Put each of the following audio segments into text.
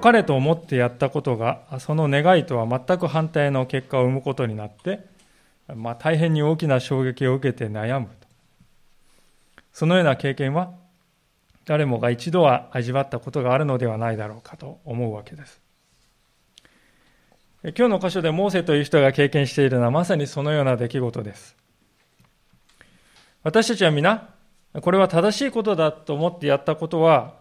かれと思ってやったことが、その願いとは全く反対の結果を生むことになって、まあ、大変に大きな衝撃を受けて悩む。そのような経験は、誰もが一度は味わったことがあるのではないだろうかと思うわけです。今日の箇所でモーセという人が経験しているのはまさにそのような出来事です。私たちは皆、これは正しいことだと思ってやったことは、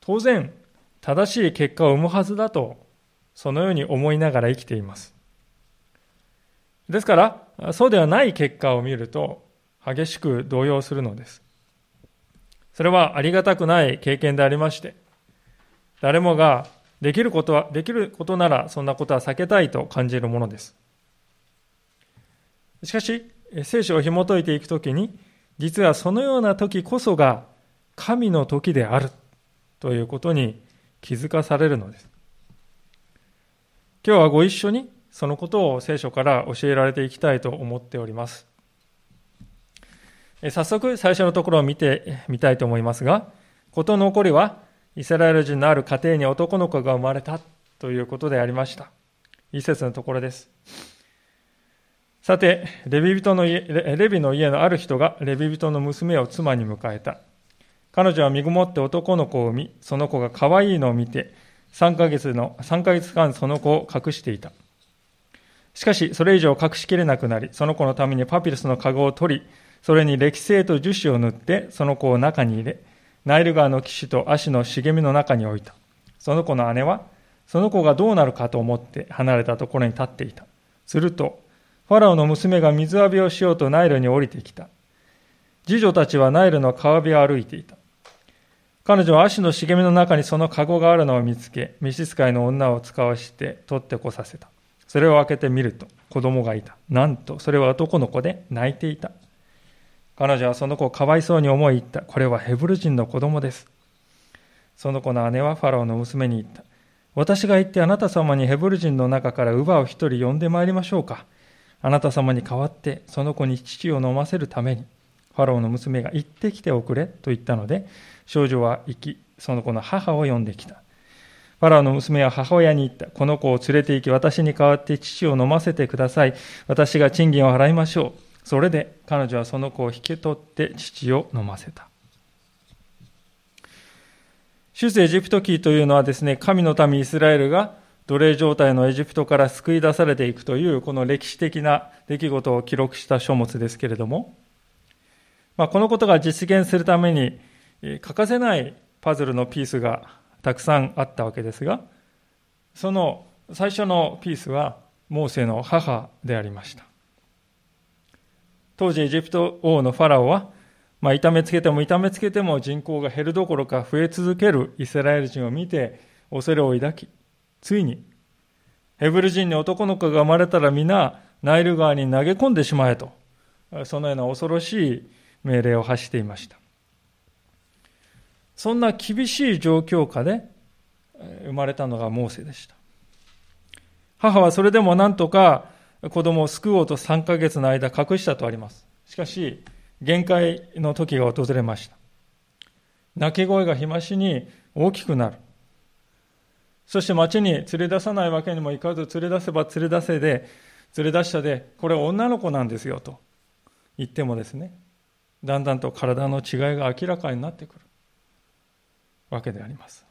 当然正しい結果を生むはずだと、そのように思いながら生きています。ですから、そうではない結果を見ると、激しく動揺するのです。それはありがたくない経験でありまして、誰もができることは、できることならそんなことは避けたいと感じるものです。しかし、聖書を紐解いていくときに、実はそのような時こそが神の時であるということに気づかされるのです。今日はご一緒にそのことを聖書から教えられていきたいと思っております。早速最初のところを見てみたいと思いますが、事の起こりはイスラエル人のある家庭に男の子が生まれたということでありました。一節のところです。さて、レビ人の家、レビの家のある人がレビ人の娘を妻に迎えた。彼女は身ごもって男の子を産み、その子が可愛いのを見て、3ヶ月の、3ヶ月間その子を隠していた。しかし、それ以上隠しきれなくなり、その子のためにパピルスの籠を取り、それに歴製と樹脂を塗って、その子を中に入れ、ナイル川の岸と足の茂みの中に置いた。その子の姉は、その子がどうなるかと思って離れたところに立っていた。すると、ファラオの娘が水浴びをしようとナイルに降りてきた。次女たちはナイルの川辺を歩いていた。彼女は足の茂みの中にその籠があるのを見つけ、召使いの女を使わして取ってこさせた。それを開けてみると子供がいた。なんと、それは男の子で泣いていた。彼女はその子をかわいそうに思い言った。これはヘブル人の子供です。その子の姉はファラオの娘に言った。私が行ってあなた様にヘブル人の中から乳母を一人呼んでまいりましょうか。あなた様に代わってその子に父を飲ませるために、ファラオの娘が行ってきておくれと言ったので、少女は行き、その子の母を呼んできた。ファラオの娘は母親に言った。この子を連れて行き、私に代わって父を飲ませてください。私が賃金を払いましょう。それで彼女はその子を引き取って父を飲ませた。出世エジプト記というのはですね、神の民イスラエルが奴隷状態のエジプトから救い出されていくというこの歴史的な出来事を記録した書物ですけれども、まあ、このことが実現するために欠かせないパズルのピースがたくさんあったわけですが、その最初のピースはモーセの母でありました。当時エジプト王のファラオは、まあ、痛めつけても痛めつけても人口が減るどころか増え続けるイスラエル人を見て恐れを抱き、ついにヘブル人に男の子が生まれたら皆ナイル川に投げ込んでしまえと、そのような恐ろしい命令を発していました。そんな厳しい状況下で生まれたのがモーセでした。母はそれでも何とか子供を救おうと3ヶ月の間隠したとあります。しかし、限界の時が訪れました。泣き声が日増しに大きくなる。そして町に連れ出さないわけにもいかず、連れ出せば連れ出せで、連れ出したで、これ女の子なんですよと言ってもですね、だんだんと体の違いが明らかになってくる。わけであります。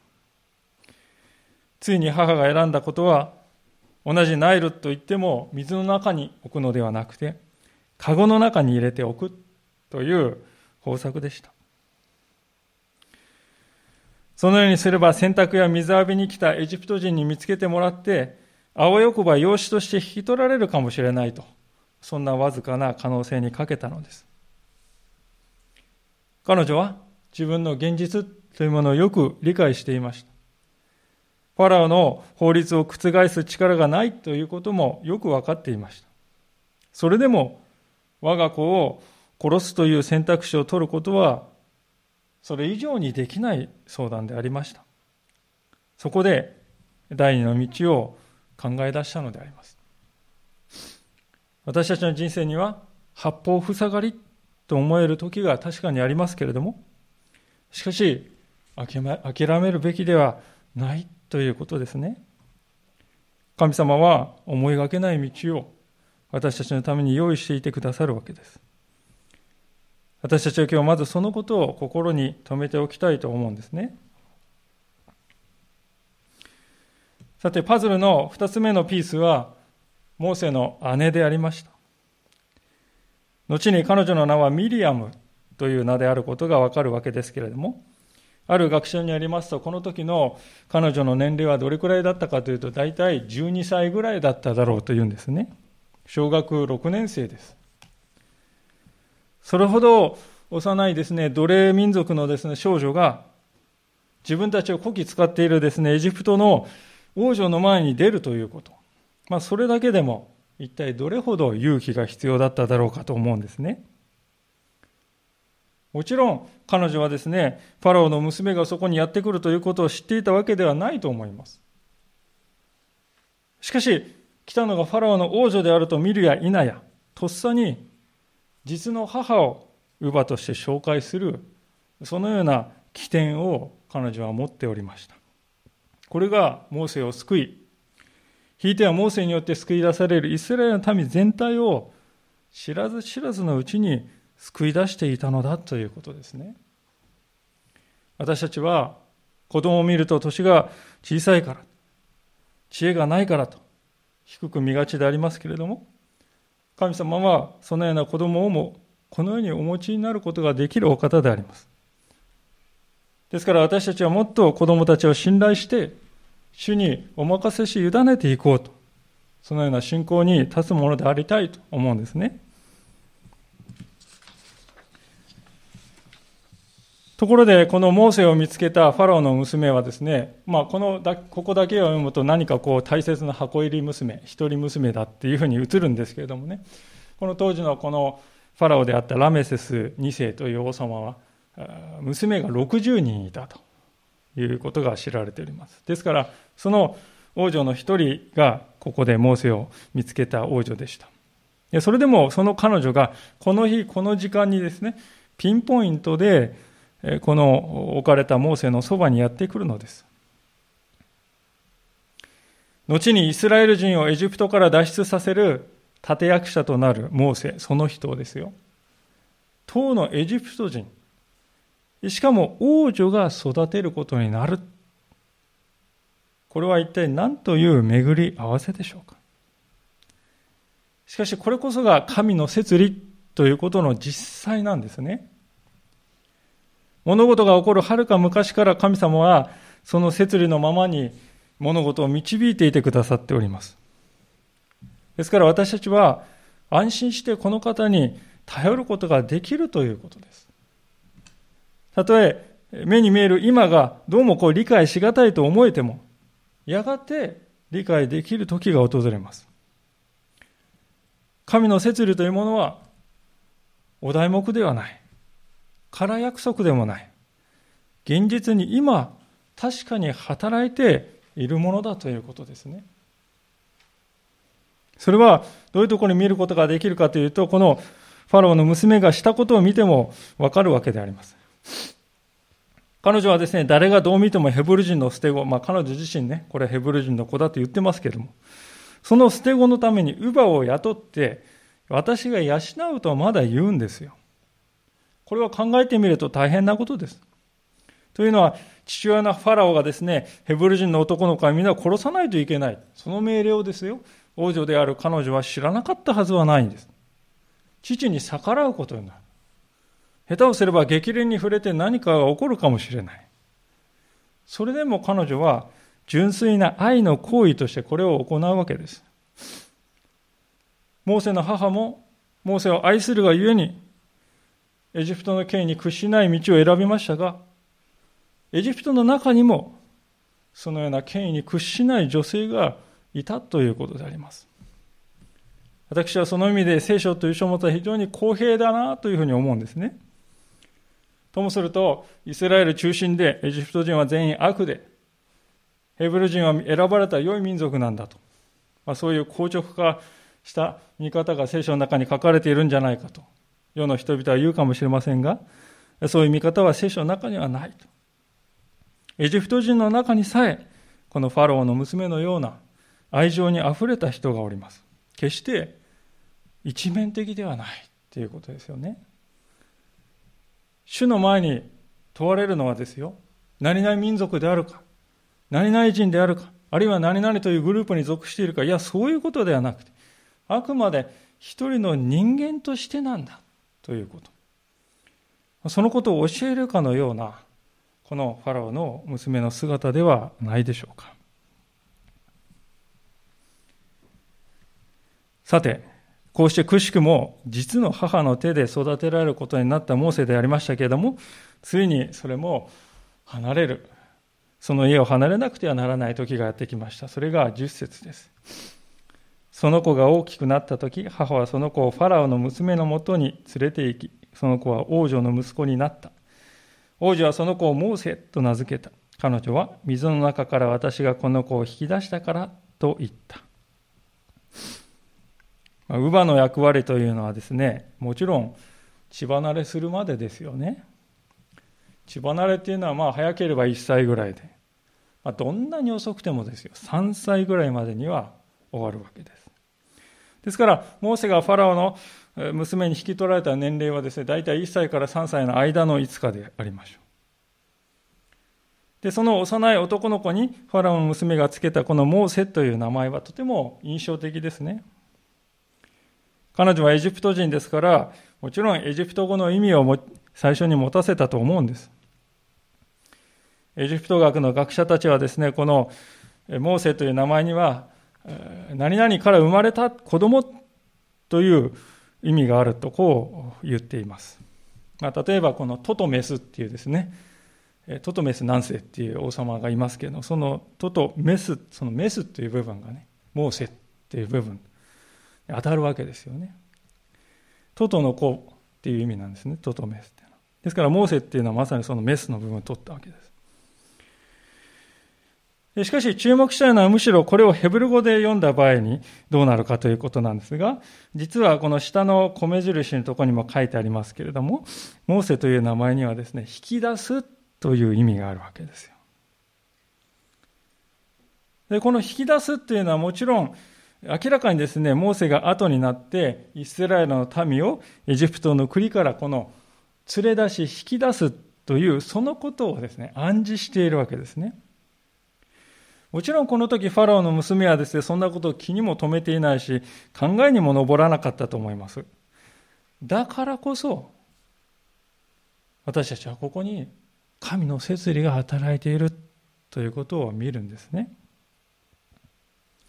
ついに母が選んだことは、同じナイルといっても水の中に置くのではなくて、カゴの中に入れておくという方策でした。そのようにすれば洗濯や水浴びに来たエジプト人に見つけてもらって、あわよくば養子として引き取られるかもしれないと、そんなわずかな可能性にかけたのです。彼女は自分の現実というものをよく理解していました。ファラオの法律を覆す力がないということもよく分かっていました。それでも我が子を殺すという選択肢を取ることはそれ以上にできない相談でありました。そこで第二の道を考え出したのであります。私たちの人生には八方塞がりと思える時が確かにありますけれども、しかし、諦めるべきではないということですね。神様は思いがけない道を私たちのために用意していてくださるわけです。私たちは今日まずそのことを心に留めておきたいと思うんですね。さて、パズルの2つ目のピースは、モーセの姉でありました。後に彼女の名はミリアムという名であることがわかるわけですけれども、ある学者によりますと、この時の彼女の年齢はどれくらいだったかというと、大体12歳ぐらいだっただろうというんですね。小学6年生です。それほど幼いですね、奴隷民族のですね、少女が自分たちをこき使っているですね、エジプトの王女の前に出るということ。まあ、それだけでも一体どれほど勇気が必要だっただろうかと思うんですね。もちろん彼女はですね、ファラオの娘がそこにやってくるということを知っていたわけではないと思います。しかし、来たのがファラオの王女であると見るや否や、とっさに実の母を乳母として紹介する、そのような起点を彼女は持っておりました。これがモーセを救い、ひいてはモーセによって救い出されるイスラエルの民全体を知らず知らずのうちに救い出していたのだということですね。私たちは子供を見ると年が小さいから、知恵がないからと低く見がちでありますけれども、神様はそのような子供をもこのようにお持ちになることができるお方であります。ですから私たちはもっと子供たちを信頼して、主にお任せし委ねていこうと、そのような信仰に立つものでありたいと思うんですね。ところで、このモーセを見つけたファラオの娘はですね、まあ、このだここだけを読むと何かこう大切な箱入り娘、一人娘だっていうふうに映るんですけれどもね、この当時のこのファラオであったラメセス2世という王様は、娘が60人いたと。いうことが知られております。ですから、その王女の一人がここでモーセを見つけた王女でした。それでもその彼女がこの日、この時間にですね、ピンポイントでこの置かれたモーセのそばにやってくるのです。後にイスラエル人をエジプトから脱出させる立役者となるモーセ、その人ですよ。当のエジプト人、しかも王女が育てることになる。これは一体何という巡り合わせでしょうか？しかしこれこそが神の摂理ということの実際なんですね。物事が起こるはるか昔から神様はその摂理のままに物事を導いていてくださっております。ですから私たちは安心してこの方に頼ることができるということです。たとえ目に見える今がどうもこう理解しがたいと思えても、やがて理解できる時が訪れます。神の摂理というものはお題目ではない。空約束でもない。現実に今、確かに働いているものだということですね。それはどういうところに見ることができるかというと、このファローの娘がしたことを見てもわかるわけであります。彼女はですね、誰がどう見てもヘブル人の捨て子、まあ彼女自身ね、これヘブル人の子だと言ってますけども、その捨て子のために乳母を雇って、私が養うとまだ言うんですよ。これは考えてみると大変なことです。というのは、父親のファラオがですね、ヘブル人の男の子はみんな殺さないといけない。その命令をですよ、王女である彼女は知らなかったはずはないんです。父に逆らうことになる。下手をすれば激励に触れて何かが起こるかもしれない。それでも彼女は純粋な愛の行為としてこれを行うわけです。モーセの母もモーセを愛するがゆえにエジプトの権威に屈しない道を選びましたが、エジプトの中にも、そのような権威に屈しない女性がいたということであります。私はその意味で聖書という書物は非常に公平だなというふうに思うんですね。ともすると、イスラエル中心でエジプト人は全員悪で、ヘブル人は選ばれた良い民族なんだと、まあ、そういう硬直化した見方が聖書の中に書かれているんじゃないかと世の人々は言うかもしれませんが、そういう見方は聖書の中にはないと。エジプト人の中にさえ、このファローの娘のような愛情にあふれた人がおります。決して一面的ではないということですよね。主の前に問われるのはですよ、何々民族であるか、何々人であるか、あるいは何々というグループに属しているか、いや、そういうことではなくて、あくまで一人の人間としてなんだということ。そのことを教えるかのような、このファラオの娘の姿ではないでしょうか。さて、こうしてくしくも実の母の手で育てられることになったモーセでありましたけれども、ついにそれも離れる。その家を離れなくてはならない時がやってきました。それが10節です。その子が大きくなった時、母はその子をファラオの娘のもとに連れて行き、その子は王女の息子になった。王女はその子をモーセと名付けた。彼女は水の中から私がこの子を引き出したからと言った。乳母の役割というのはですね、もちろん血離れするまでですよね。血離れっていうのはまあ早ければ1歳ぐらいで、まあ、どんなに遅くてもですよ、3歳ぐらいまでには終わるわけです。ですから、モーセがファラオの娘に引き取られた年齢はですね、大体1歳から3歳の間の5日でありましょう。で、その幼い男の子にファラオの娘がつけたこのモーセという名前はとても印象的ですね。彼女はエジプト人ですから、もちろんエジプト語の意味を最初に持たせたと思うんです。エジプト学の学者たちはですね、このモーセという名前には、何々から生まれた子供という意味があるとこう言っています。まあ、例えばこのトトメスっていうですね、トトメス南世っていう王様がいますけど、そのトトメス、そのメスという部分がね、モーセっていう部分、当たるわけですよね。トトの子っていう意味なんですね、トトメスっていうのは。ですから、モーセっていうのはまさにそのメスの部分を取ったわけです。しかし注目したいのはむしろこれをヘブル語で読んだ場合にどうなるかということなんですが、実はこの下の米印のところにも書いてありますけれども、モーセという名前にはですね、引き出すという意味があるわけですよ。で、この引き出すというのはもちろん明らかにですね、モーセが後になって、イスラエルの民をエジプトの国からこの連れ出し、引き出すという、そのことをですね、暗示しているわけですね。もちろんこの時ファラオの娘はですね、そんなことを気にも留めていないし、考えにも上らなかったと思います。だからこそ、私たちはここに神の摂理が働いているということを見るんですね。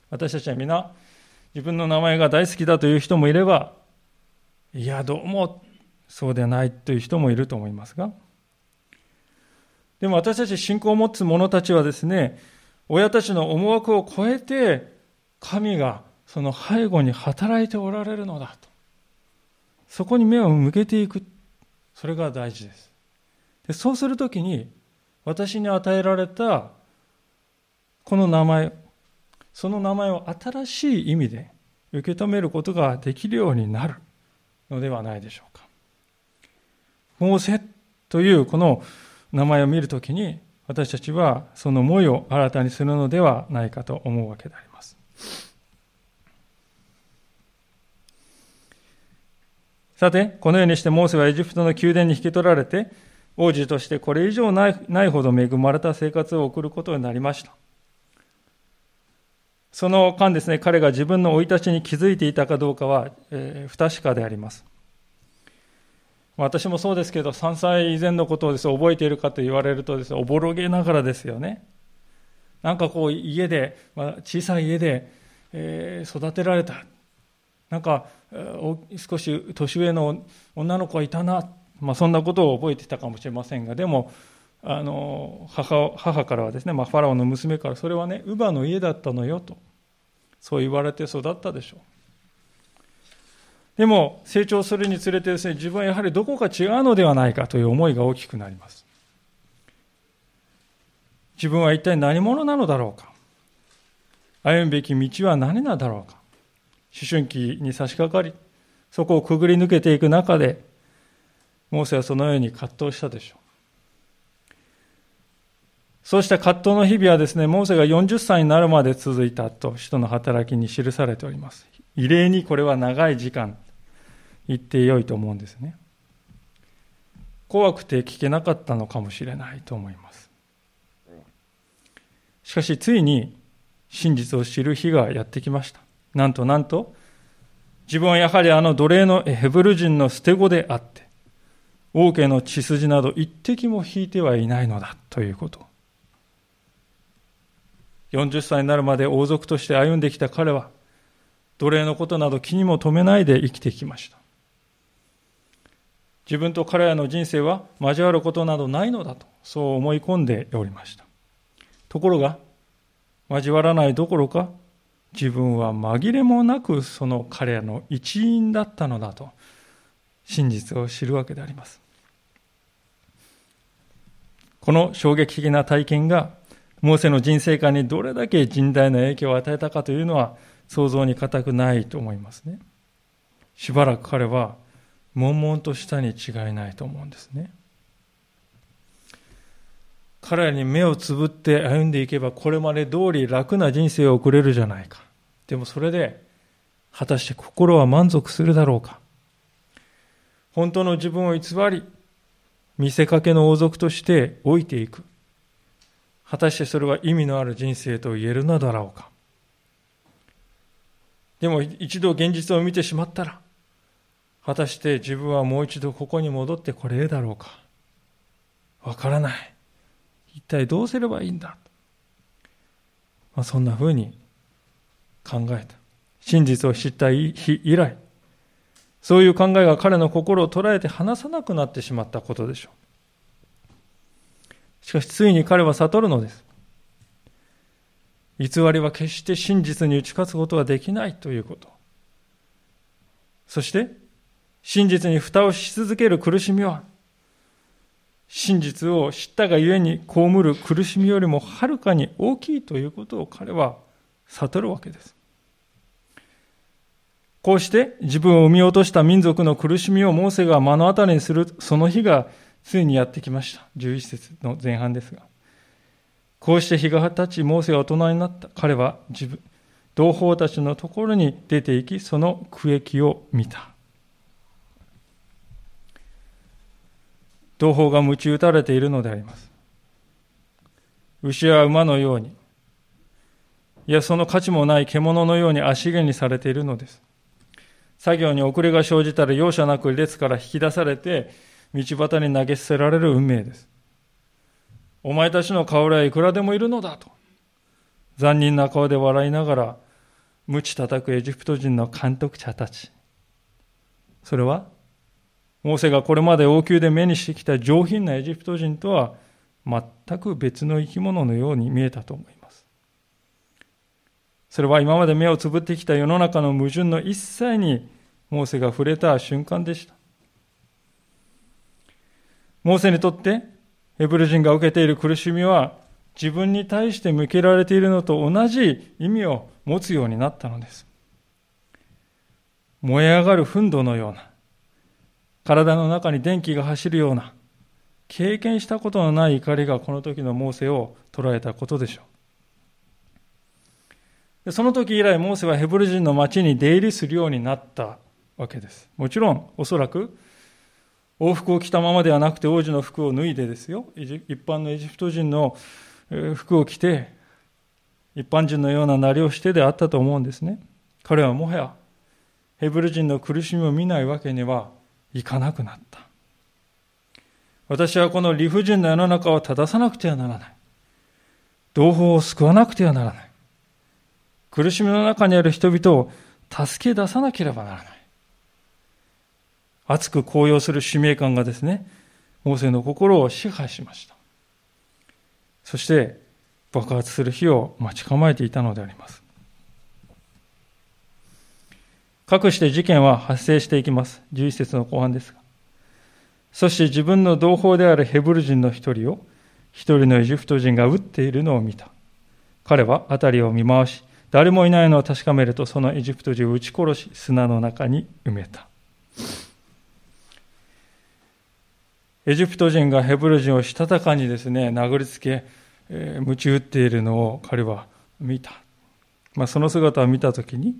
私たちは皆、自分の名前が大好きだという人もいれば、いや、どうもそうでないという人もいると思いますが、でも私たち信仰を持つ者たちはですね、親たちの思惑を超えて、神がその背後に働いておられるのだと。そこに目を向けていく。それが大事です。でそうするときに、私に与えられたこの名前、その名前を新しい意味で受け止めることができるようになるのではないでしょうか。モーセというこの名前を見るときに私たちはその思いを新たにするのではないかと思うわけであります。さて、このようにしてモーセはエジプトの宮殿に引き取られて、王子としてこれ以上ないほど恵まれた生活を送ることになりました。その間ですね、彼が自分の生い立ちに気づいていたかどうかは、えー、不確かであります。私もそうですけど、3歳以前のことをです、ね、覚えているかと言われるとです、ね、おぼろげながらですよね。なんかこう、家で、まあ、小さい家で、えー、育てられた。なんか、少し年上の女の子がいたな。まあ、そんなことを覚えていたかもしれませんが、でも、あの母母からはですね、まあ、ファラオの娘からそれはね乳母の家だったのよと。そう言われて育ったでしょう。でも成長するにつれてですね自分はやはりどこか違うのではないかという思いが大きくなります。自分は一体何者なのだろうか。歩むべき道は何なだろうか。思春期に差し掛かりそこをくぐり抜けていく中でモーセはそのように葛藤したでしょう。そうした葛藤の日々はですね、モーセが40歳になるまで続いたと、使徒の働きに記されております。異例にこれは長い時間、言ってよいと思うんですね。怖くて聞けなかったのかもしれないと思います。しかし、ついに真実を知る日がやってきました。なんとなんと、自分はやはりあの奴隷のヘブル人の捨て子であって、王家の血筋など一滴も引いてはいないのだということ。40歳になるまで王族として歩んできた彼は、奴隷のことなど気にも留めないで生きてきました。自分と彼らの人生は交わることなどないのだと、そう思い込んでおりました。ところが、交わらないどころか、自分は紛れもなくその彼らの一員だったのだと、真実を知るわけであります。この衝撃的な体験が、モーセの人生観にどれだけ甚大な影響を与えたかというのは、想像に難くないと思いますね。しばらく彼は、悶々としたに違いないと思うんですね。彼らに目をつぶって歩んでいけばこれまで通り楽な人生を送れるじゃないか。でもそれで果たして心は満足するだろうか。本当の自分を偽り、見せかけの王族として老いていく。果たしてそれは意味のある人生と言えるのだろうか。でも一度現実を見てしまったら、果たして自分はもう一度ここに戻ってこれるだろうか。わからない。一体どうすればいいんだ。まあ、そんなふうに考えた。真実を知った日以来、そういう考えが彼の心を捉えて離さなくなってしまったことでしょう。しかしついに彼は悟るのです。偽りは決して真実に打ち勝つことができないということ。そして、真実に蓋をし続ける苦しみは、真実を知ったがゆえに被る苦しみよりもはるかに大きいということを彼は悟るわけです。こうして自分を生み落とした民族の苦しみをモーセが目の当たりにするその日がついにやってきました。11節の前半ですが。こうして日が経ち、モーセが大人になった。彼は自分、同胞たちのところに出て行き、その区域を見た。同胞が鞭打たれているのであります。牛は馬のように、いや、その価値もない獣のように足毛にされているのです。作業に遅れが生じたら容赦なく列から引き出されて、道端に投げ捨てられる運命です。お前たちの顔はいくらでもいるのだと。残忍な顔で笑いながら、鞭叩くエジプト人の監督者たち。それは、モーセがこれまで王宮で目にしてきた上品なエジプト人とは全く別の生き物のように見えたと思います。それは今まで目をつぶってきた世の中の矛盾の一切にモーセが触れた瞬間でした。モーセにとってヘブル人が受けている苦しみは自分に対して向けられているのと同じ意味を持つようになったのです。燃え上がる憤怒のような体の中に電気が走るような、経験したことのない怒りがこの時のモーセを捉えたことでしょう。その時以来、モーセはヘブル人の町に出入りするようになったわけです。もちろん、おそらく、王服を着たままではなくて王子の服を脱いでですよ、一般のエジプト人の服を着て、一般人のようななりをしてであったと思うんですね。彼はもはや、ヘブル人の苦しみを見ないわけにはいかなくなった。私はこの理不尽な世の中を正さなくてはならない。同胞を救わなくてはならない。苦しみの中にある人々を助け出さなければならない。熱く高揚する使命感がですね、モーセの心を支配しました。そして爆発する日を待ち構えていたのであります。かくして事件は発生していきます。11節の後半ですが。そして自分の同胞であるヘブル人の一人を一人のエジプト人が撃っているのを見た。彼は辺りを見回し、誰もいないのを確かめるとそのエジプト人を撃ち殺し砂の中に埋めた。エジプト人がヘブル人をしたたかにですね、殴りつけ、えー、鞭打っているのを彼は見た。まあ、その姿を見たときに、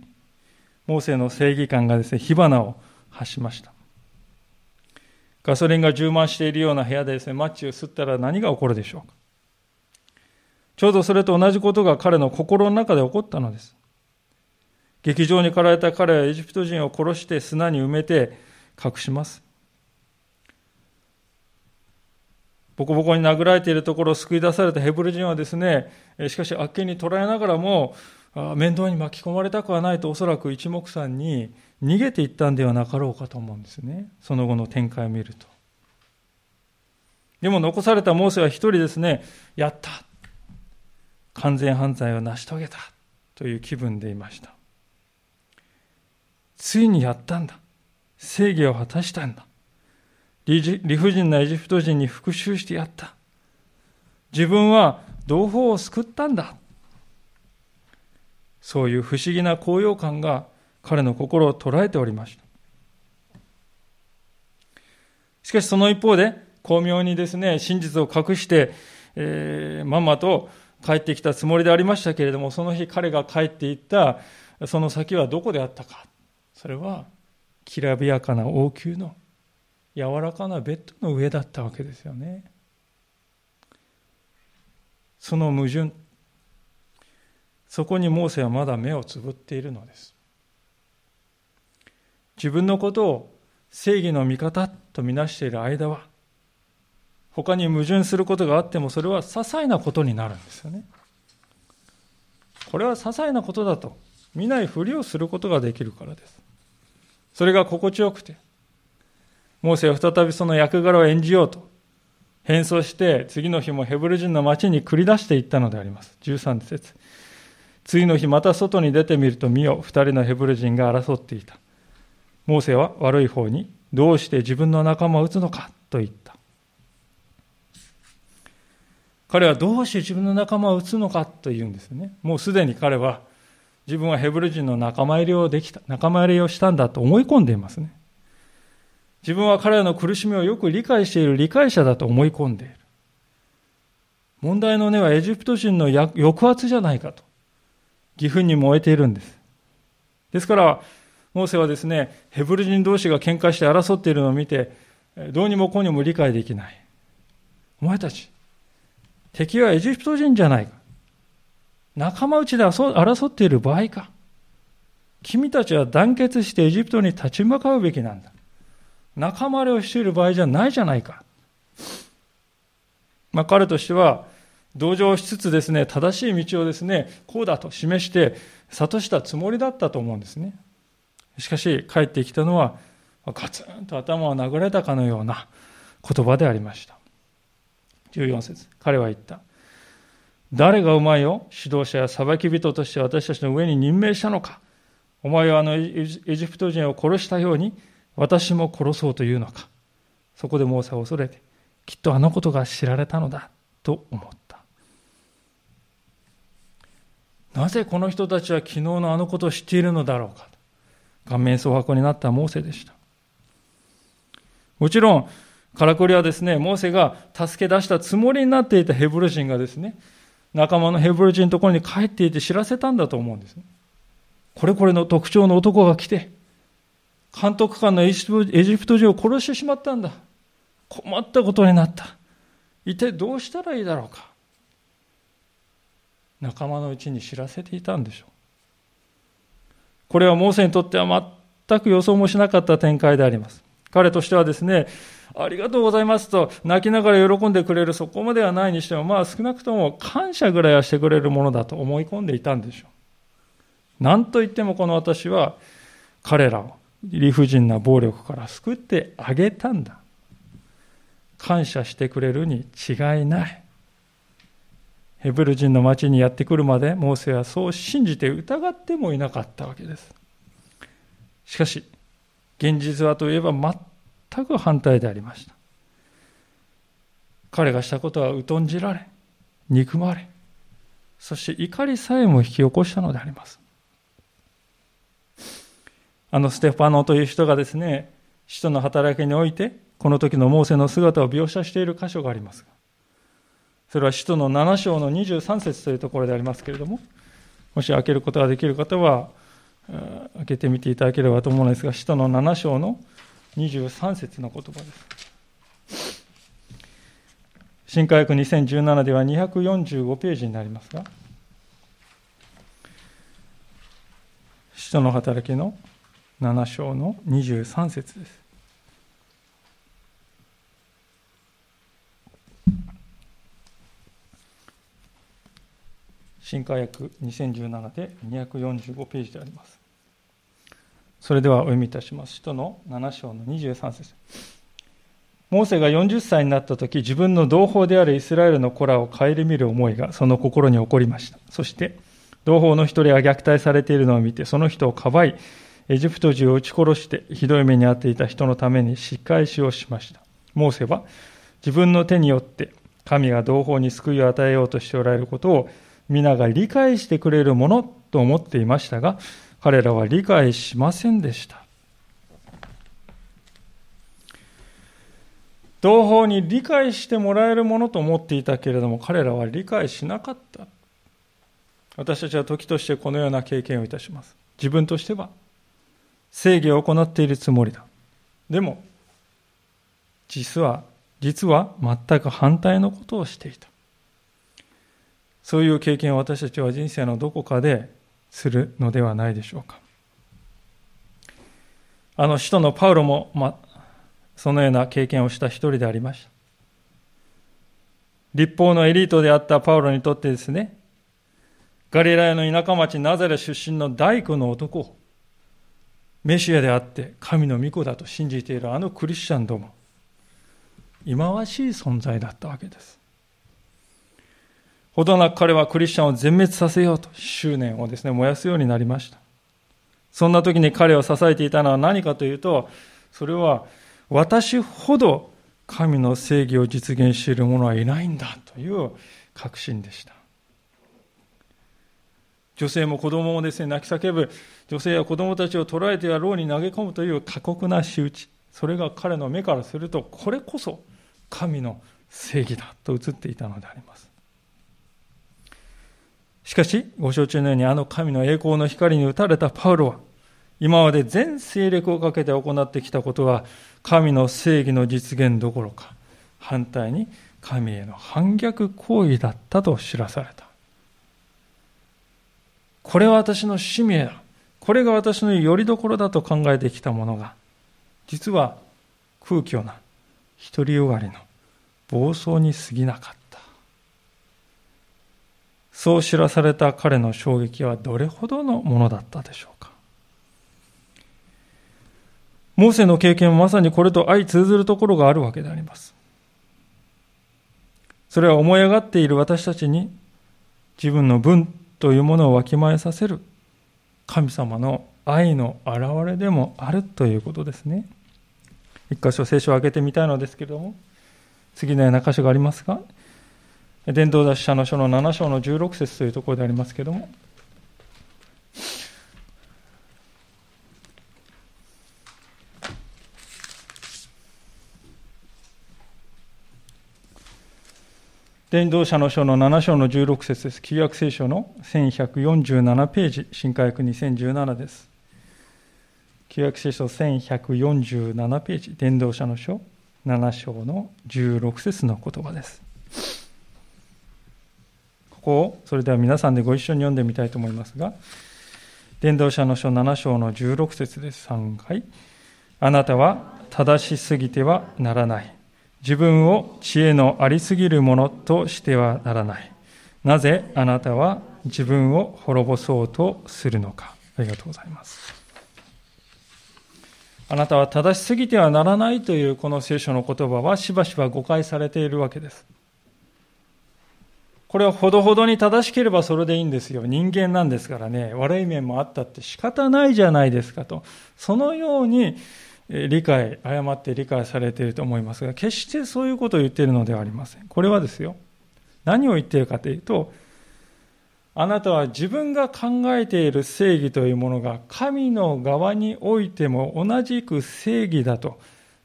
モーセの正義感がですね、火花を発しました。ガソリンが充満しているような部屋でですね、マッチを吸ったら何が起こるでしょうか。ちょうどそれと同じことが彼の心の中で起こったのです。劇場に駆られた彼はエジプト人を殺して砂に埋めて隠します。ボコボコに殴られているところを救い出されたヘブル人はですね、しかし悪犬に捕らえながらも、面倒に巻き込まれたくはないとおそらく一目散に逃げていったんではなかろうかと思うんですね。その後の展開を見ると。でも残されたモーセは一人ですね、やった完全犯罪を成し遂げたという気分でいました。ついにやったんだ。正義を果たしたんだ。理不尽なエジプト人に復讐してやった。自分は同胞を救ったんだ。そういう不思議な高揚感が彼の心を捉えておりました。しかしその一方で、巧妙にですね、真実を隠して、えー、まんまと帰ってきたつもりでありましたけれども、その日彼が帰っていったその先はどこであったか。それは、きらびやかな王宮の柔らかなベッドの上だったわけですよね。その矛盾、そこにモーセはまだ目をつぶっているのです。自分のことを正義の味方とみなしている間は、他に矛盾することがあってもそれは些細なことになるんですよね。これは些細なことだと見ないふりをすることができるからです。それが心地よくて、モーセは再びその役柄を演じようと変装して次の日もヘブル人の町に繰り出していったのであります。13節次の日また外に出てみると見よ、二人のヘブル人が争っていた。モーセは悪い方にどうして自分の仲間を撃つのかと言った。彼はどうして自分の仲間を撃つのかと言うんですね。もうすでに彼は自分はヘブル人の仲間入りをできた、仲間入りをしたんだと思い込んでいますね。自分は彼らの苦しみをよく理解している理解者だと思い込んでいる。問題の根はエジプト人の抑圧じゃないかと、義憤に燃えているんです。ですから、モーセはですね、ヘブル人同士が喧嘩して争っているのを見て、どうにもこうにも理解できない。お前たち、敵はエジプト人じゃないか。仲間内で争っている場合か。君たちは団結してエジプトに立ち向かうべきなんだ。仲間割れをしている場合じゃないじゃないか。まあ、彼としては、同情しつつですね、正しい道をですね、こうだと示して、諭したつもりだったと思うんですね。しかし、帰ってきたのは、ガツンと頭を殴られたかのような言葉でありました。14節彼は言った。誰がお前を指導者や裁き人として私たちの上に任命したのかお前はあのエジプト人を殺したように私も殺そうというのか。そこでモーセは恐れてきっとあのことが知られたのだと思った。なぜこの人たちは昨日のあのことを知っているのだろうか。顔面蒼白になったモーセでした。もちろんからくりはですね、モーセが助け出したつもりになっていたヘブル人がですね、仲間のヘブル人のところに帰っていて知らせたんだと思うんです。これこれの特徴の男が来て、監督官のエジプト人を殺してしまったんだ。困ったことになった。一体どうしたらいいだろうか。仲間のうちに知らせていたんでしょう。これはモーセにとっては全く予想もしなかった展開であります。彼としてはですね、ありがとうございますと泣きながら喜んでくれるそこまではないにしても、まあ少なくとも感謝ぐらいはしてくれるものだと思い込んでいたんでしょう。何と言ってもこの私は彼らを理不尽な暴力から救ってあげたんだ。感謝してくれるに違いない。ヘブル人の町にやってくるまでモーセはそう信じて疑ってもいなかったわけです。しかし、現実はといえば全く反対でありました。彼がしたことは疎んじられ、憎まれ、そして怒りさえも引き起こしたのであります。あのステファノという人がですね、使徒の働きにおいて、この時のモーセの姿を描写している箇所があります、それは使徒の7章の23節というところでありますけれども、もし開けることができる方は、開けてみていただければと思うんですが、使徒の7章の23節の言葉です。新科学2017では245ページになりますが、使徒の働きの7章の23節です。新科学2017で245ページであります。それではお読みいたします。使徒の7章の23節モーセが40歳になった時、自分の同胞であるイスラエルの子らを顧みる思いがその心に起こりました。そして、同胞の一人が虐待されているのを見て、その人をかばい、エジプト人を撃ち殺して、ひどい目に遭っていた人のために仕返しをしました。モーセは、自分の手によって、神が同胞に救いを与えようとしておられることを、皆が理解してくれるものと思っていましたが、彼らは理解しませんでした。同胞に理解してもらえるものと思っていたけれども、彼らは理解しなかった。私たちは時としてこのような経験をいたします。自分としては正義を行っているつもりだ。でも、実は、実は全く反対のことをしていた。そういう経験を私たちは人生のどこかでするのではないでしょうか。あの使徒のパウロも、ま、そのような経験をした一人でありました。立法のエリートであったパウロにとってですね、ガリラヤの田舎町ナザレ出身の大工の男を、メシアであって神の御子だと信じているあのクリスチャンども、忌まわしい存在だったわけです。ほどなく彼はクリスチャンを全滅させようと執念をですね、燃やすようになりました。そんな時に彼を支えていたのは何かというと、それは私ほど神の正義を実現している者はいないんだという確信でした。女性も子供もですね、泣き叫ぶ女性や子供たちを捕らえてやろうに投げ込むという過酷な仕打ち。それが彼の目からすると、これこそ神の正義だと映っていたのであります。しかし、ご承知のようにあの神の栄光の光に打たれたパウロは、今まで全勢力をかけて行ってきたことは、神の正義の実現どころか、反対に神への反逆行為だったと知らされた。これは私の使命だ。これが私の拠り所だと考えてきたものが、実は空虚な独りよがりの暴走に過ぎなかった。そう知らされた彼の衝撃はどれほどのものだったでしょうか。モーセの経験はまさにこれと相通ずるところがあるわけであります。それは思い上がっている私たちに自分の分というものをわきまえさせる神様の愛の表れでもあるということですね。一箇所聖書を開けてみたいのですけれども、次のような箇所がありますが、伝道者の書の7章の16節というところでありますけれども、伝道者の書の7章の16節です。旧約聖書の1147ページ、新科学2017です。旧約聖書1147ページ、伝道者の書7章の16節の言葉です。ここをそれでは皆さんでご一緒に読んでみたいと思いますが、伝道者の書7章の16節です。3回。あなたは正しすぎてはならない。自分を知恵のありすぎるものとしてはならない。なぜあなたは自分を滅ぼそうとするのか。ありがとうございます。あなたは正しすぎてはならないというこの聖書の言葉はしばしば誤解されているわけです。これはほどほどに正しければそれでいいんですよ。人間なんですからね、悪い面もあったって仕方ないじゃないですかと。そのように理解、誤って理解されていると思いますが、決してそういうことを言っているのではありません。これはですよ。何を言っているかというと、あなたは自分が考えている正義というものが神の側においても同じく正義だと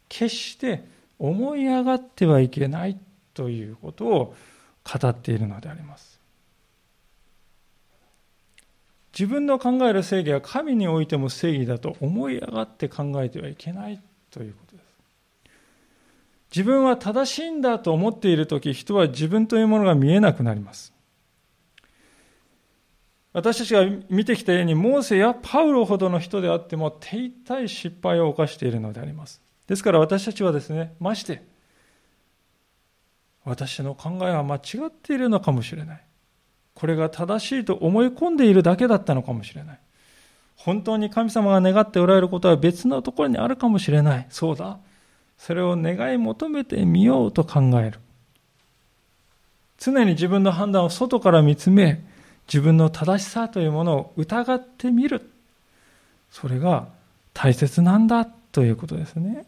決して思い上がってはいけないということを語っているのであります。自分の考える正義は神においても正義だと思い上がって考えてはいけないということです。自分は正しいんだと思っているとき、人は自分というものが見えなくなります。私たちが見てきたように、モーセやパウロほどの人であっても、手痛い失敗を犯しているのであります。ですから私たちはですね、まして、私の考えは間違っているのかもしれない。これが正しいと思い込んでいるだけだったのかもしれない。本当に神様が願っておられることは別のところにあるかもしれない。そうだ。それを願い求めてみようと考える。常に自分の判断を外から見つめ、自分の正しさというものを疑ってみる。それが大切なんだということですね。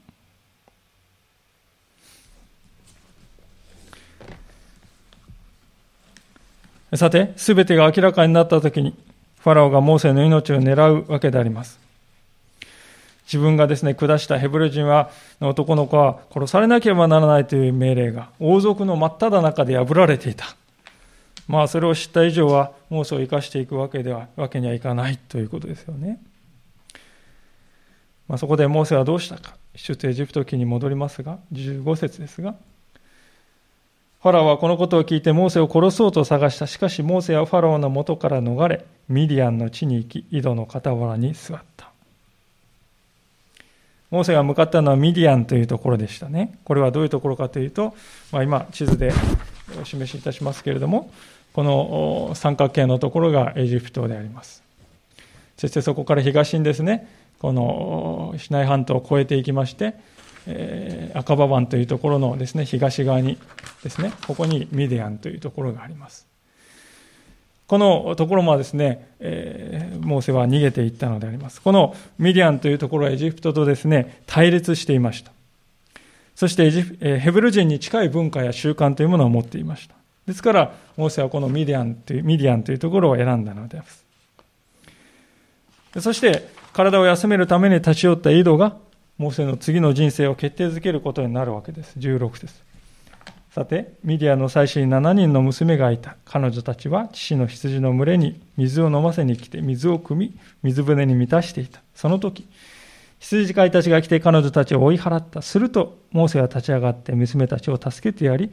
さて、すべてが明らかになったときに、ファラオがモーセの命を狙うわけであります。自分がですね、下したヘブル人は、男の子は殺されなければならないという命令が王族の真っ只中で破られていた。まあ、それを知った以上は、モーセを生かしていくわけでは、わけにはいかないということですよね。まあ、そこでモーセはどうしたか。出エジプト記に戻りますが、15節ですが、ファラオはこのことを聞いてモーセを殺そうと探した。しかしモーセはファラオの元から逃れ、ミディアンの地に行き、井戸の傍らに座った。モーセが向かったのはミディアンというところでしたね。これはどういうところかというと、まあ、今地図でお示しいたしますけれども、この三角形のところがエジプトであります。そしてそこから東にですね、このシナイ半島を越えていきまして、えー、アカバ湾というところのですね、東側にですね、ここにミディアンというところがあります。このところもですね、えー、モーセは逃げていったのであります。このミディアンというところはエジプトとですね、対立していました。そしてエジ、えー、ヘブル人に近い文化や習慣というものを持っていました。ですから、モーセはこのミディアンという、ミディアンというところを選んだのであります。そして、体を休めるために立ち寄った井戸がモーセの次の人生を決定づけることになるわけです。16節さて、ミディアンの祭司に7人の娘がいた。彼女たちは父の羊の群れに水を飲ませに来て、水を汲み、水舟に満たしていた。その時、羊飼いたちが来て彼女たちを追い払った。すると、モーセは立ち上がって娘たちを助けてやり、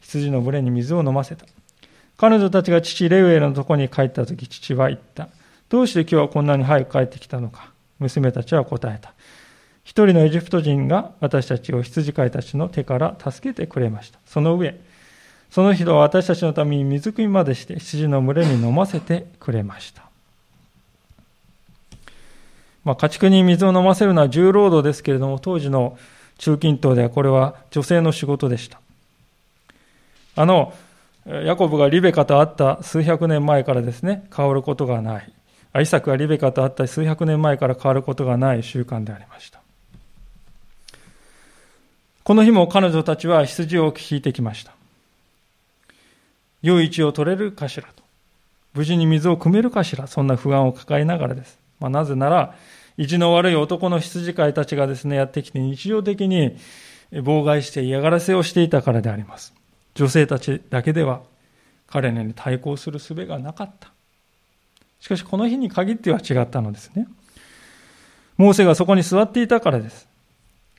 羊の群れに水を飲ませた。彼女たちが父レウエルのとこに帰った時、父は言った。どうして今日はこんなに早く帰ってきたのか。娘たちは答えた。一人のエジプト人が私たちを羊飼いたちの手から助けてくれました。その上、その人は私たちのために水汲みまでして羊の群れに飲ませてくれました。まあ、家畜に水を飲ませるのは重労働ですけれども、当時の中近東ではこれは女性の仕事でした。あの、ヤコブがリベカと会った数百年前からですね、変わることがない。イサクがリベカと会った数百年前から変わることがない習慣でありました。この日も彼女たちは羊を引いてきました。良い位置を取れるかしらと。無事に水を汲めるかしらそんな不安を抱えながらです。まあ、なぜなら、意地の悪い男の羊飼いたちがですね、やってきて日常的に妨害して嫌がらせをしていたからであります。女性たちだけでは彼らに対抗する術がなかった。しかしこの日に限っては違ったのですね。モーセがそこに座っていたからです。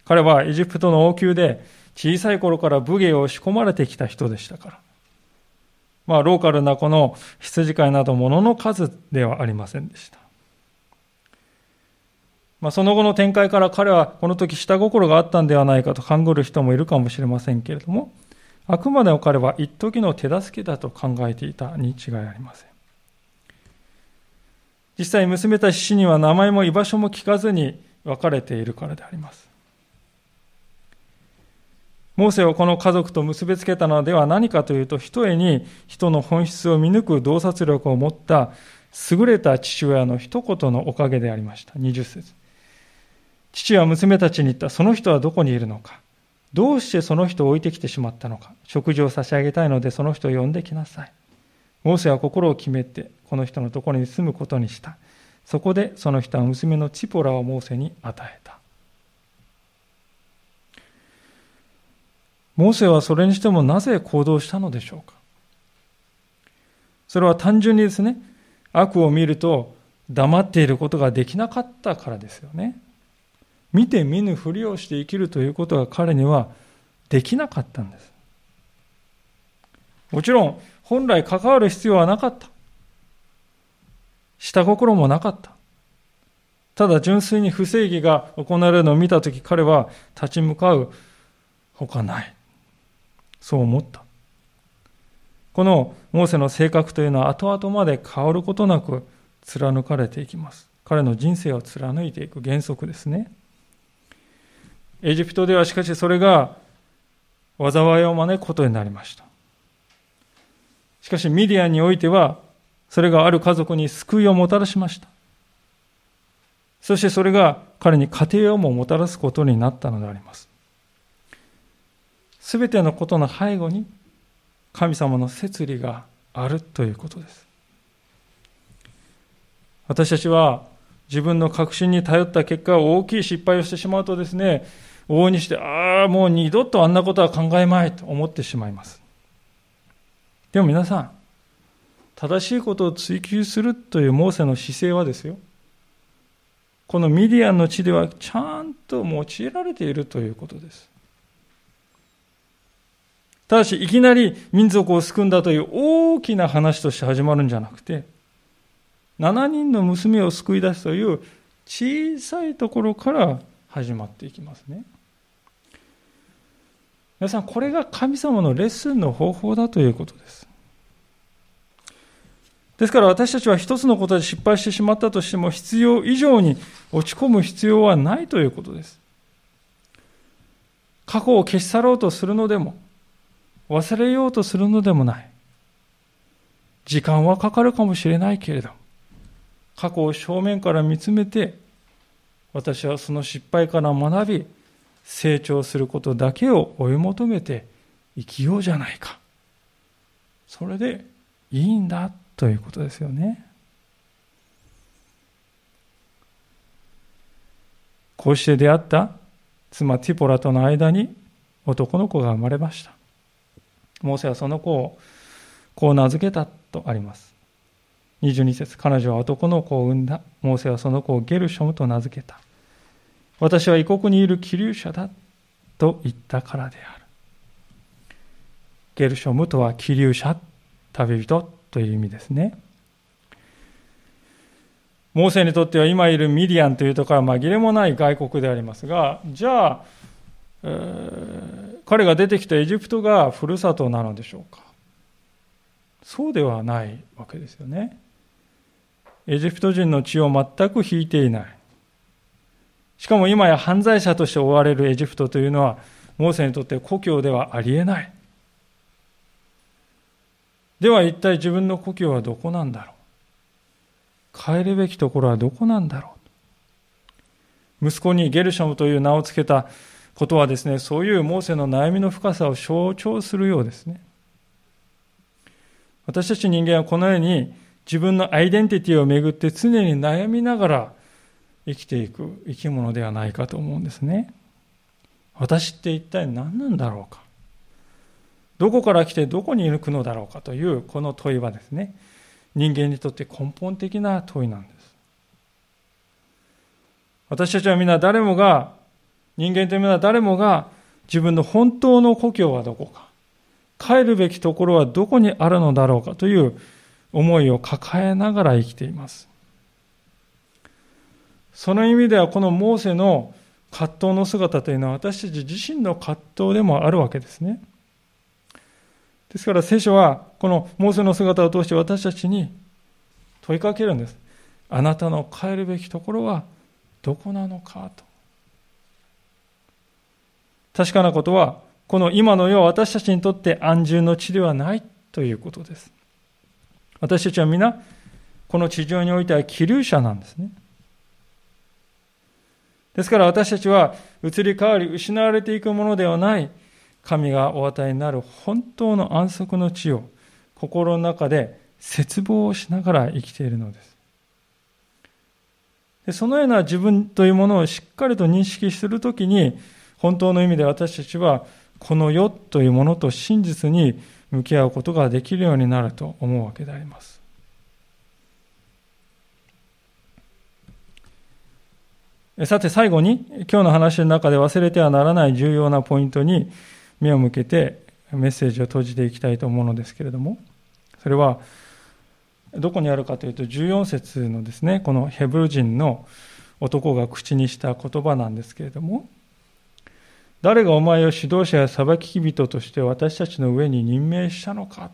彼はエジプトの王宮で小さい頃から武芸を仕込まれてきた人でしたから。まあ、ローカルなこの羊飼いなどものの数ではありませんでした。まあ、その後の展開から彼はこの時下心があったんではないかと勘ぐる人もいるかもしれませんけれども、あくまでも彼は一時の手助けだと考えていたに違いありません。実際娘たち死には名前も居場所も聞かずに別れているからであります。モーセをこの家族と結びつけたのでは何かというと、ひとえに人の本質を見抜く洞察力を持った優れた父親の一言のおかげでありました。20節父は娘たちに言った。その人はどこにいるのかどうしてその人を置いてきてしまったのか食事を差し上げたいのでその人を呼んできなさい。モーセは心を決めてこの人のところに住むことにした。そこでその人は娘のチポラをモーセに与えた。モーセはそれにしてもなぜ行動したのでしょうか？それは単純にですね、悪を見ると黙っていることができなかったからですよね。見て見ぬふりをして生きるということが彼にはできなかったんです。もちろん、本来関わる必要はなかった。下心もなかった。ただ純粋に不正義が行われるのを見たとき彼は立ち向かうほかない。そう思った。このモーセの性格というのは後々まで変わることなく貫かれていきます。彼の人生を貫いていく原則ですね。エジプトではしかしそれが災いを招くことになりました。しかしミディアンにおいてはそれがある家族に救いをもたらしました。そしてそれが彼に家庭をももたらすことになったのであります。すべてのことの背後に神様の摂理があるということです。私たちは自分の確信に頼った結果、大きい失敗をしてしまうとですね、往々にして、ああ、もう二度とあんなことは考えまいと思ってしまいます。でも皆さん、正しいことを追求するというモーセの姿勢はですよ、このミディアンの地ではちゃんと用いられているということです。ただし、いきなり民族を救うんだという大きな話として始まるんじゃなくて、7人の娘を救い出すという小さいところから始まっていきますね。皆さん、これが神様のレッスンの方法だということです。ですから私たちは一つのことで失敗してしまったとしても必要以上に落ち込む必要はないということです。過去を消し去ろうとするのでも、忘れようとするのでもない。時間はかかるかもしれないけれど、過去を正面から見つめて、私はその失敗から学び、成長することだけを追い求めて生きようじゃないか。それでいいんだということですよね。こうして出会った妻ティポラとの間に男の子が生まれました。モーセはその子をこう名付けたとあります。22節彼女は男の子を産んだ。モーセはその子をゲルショムと名付けた。私は異国にいる気流者だと言ったからである。ゲルショムとは気流者、旅人という意味ですね。モーセにとっては今いるミディアンというところは紛れもない外国でありますが、じゃあ、えー、彼が出てきたエジプトがふるさとなのでしょうか？そうではないわけですよね。エジプト人の血を全く引いていない。しかも今や犯罪者として追われるエジプトというのは、モーセにとって故郷ではありえない。では一体自分の故郷はどこなんだろう？帰るべきところはどこなんだろう？息子にゲルシャムという名を付けたことはですね、そういうモーセの悩みの深さを象徴するようですね。私たち人間はこのように自分のアイデンティティをめぐって常に悩みながら生きていく生き物ではないかと思うんですね。私って一体何なんだろうかどこから来てどこに行くのだろうかというこの問いはですね、人間にとって根本的な問いなんです。私たちは皆誰もが人間というのは誰もが自分の本当の故郷はどこか、帰るべきところはどこにあるのだろうかという思いを抱えながら生きています。その意味ではこのモーセの葛藤の姿というのは私たち自身の葛藤でもあるわけですね。ですから聖書はこのモーセの姿を通して私たちに問いかけるんです。あなたの帰るべきところはどこなのかと。確かなことは、この今の世は私たちにとって安住の地ではないということです。私たちは皆、この地上においては気流者なんですね。ですから私たちは移り変わり失われていくものではない神がお与えになる本当の安息の地を心の中で絶望をしながら生きているのです。でそのような自分というものをしっかりと認識するときに本当の意味で私たちはこの世というものと真実に向き合うことができるようになると思うわけであります。さて最後に今日の話の中で忘れてはならない重要なポイントに目を向けてメッセージを閉じていきたいと思うのですけれどもそれはどこにあるかというと14節のですねこのヘブル人の男が口にした言葉なんですけれども誰がお前を指導者や裁き人として私たちの上に任命したのか？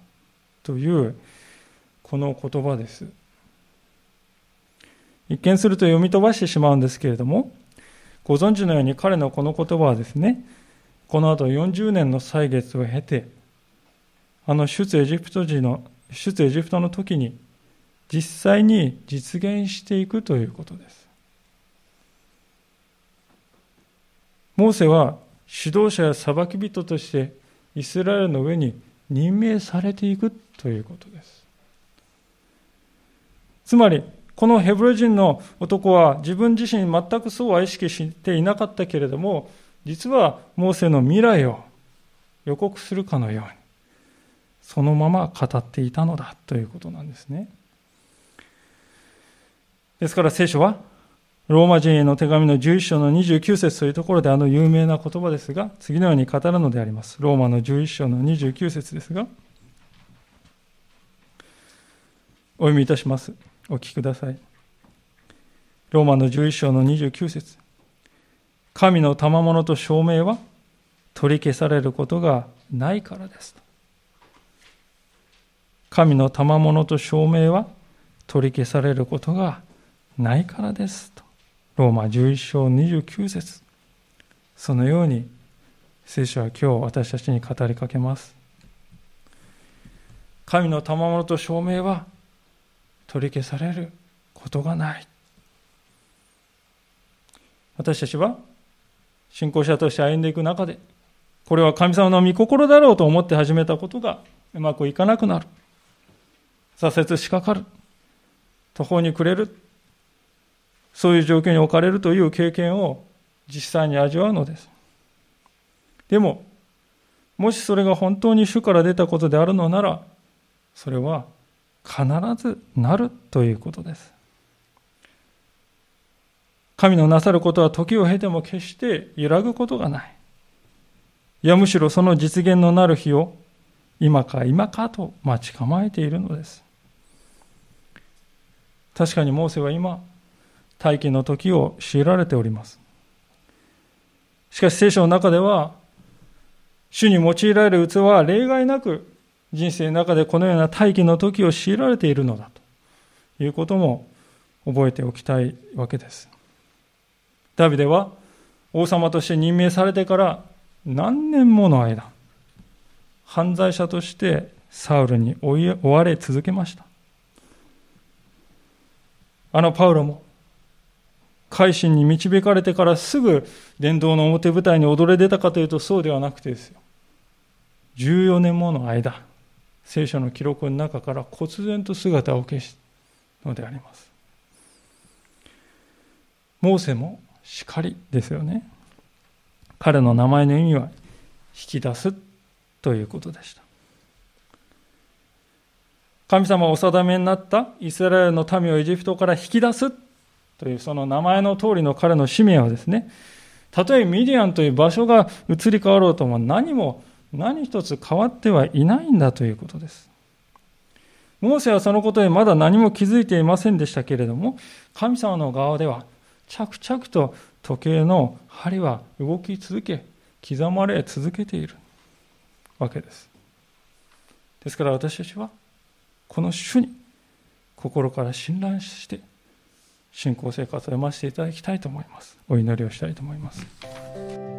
というこの言葉です。一見すると読み飛ばしてしまうんですけれどもご存知のように彼のこの言葉はですねこの後40年の歳月を経てあの出エジプト時の出エジプトの時に実際に実現していくということです。モーセは指導者や裁き人としてイスラエルの上に任命されていくということです。つまりこのヘブル人の男は自分自身全くそうは意識していなかったけれども実はモーセの未来を予告するかのようにそのまま語っていたのだということなんですね。ですから聖書はローマ人への手紙の11章の29節というところであの有名な言葉ですが、次のように語るのであります。ローマの11章の29節ですが、お読みいたします。お聞きください。ローマの11章の29節神の賜物と証明は取り消されることがないからです。神の賜物と証明は取り消されることがないからですと。ローマ11章29節そのように聖書は今日私たちに語りかけます。神の賜物と証明は取り消されることがない。私たちは信仰者として歩んでいく中で、これは神様の御心だろうと思って始めたことがうまくいかなくなる。挫折しかかる。途方に暮れる。そういう状況に置かれるという経験を実際に味わうのです。でも、もしそれが本当に主から出たことであるのなら、それは必ずなるということです。神のなさることは時を経ても決して揺らぐことがない。いやむしろその実現のなる日を今か今かと待ち構えているのです。確かにモーセは今、待機の時を強いられております。しかし聖書の中では、主に用いられる器は例外なく人生の中でこのような待機の時を強いられているのだということも覚えておきたいわけです。ダビデは王様として任命されてから何年もの間、犯罪者としてサウルに追われ続けました。あのパウロも改心に導かれてからすぐ伝道の表舞台に踊れ出たかというとそうではなくてですよ。14年もの間、聖書の記録の中から忽然と姿を消したのであります。モーセもしかりですよね。彼の名前の意味は引き出すということでした。神様お定めになったイスラエルの民をエジプトから引き出すというその名前の通りの彼の使命はですね、たとえミディアンという場所が移り変わろうとも何も何一つ変わってはいないんだということです。モーセはそのことでまだ何も気づいていませんでしたけれども、神様の側では着々と時計の針は動き続け、刻まれ続けているわけです。ですから私たちは、この主に心から信頼して信仰生活を読ませていただきたいと思います。お祈りをしたいと思います。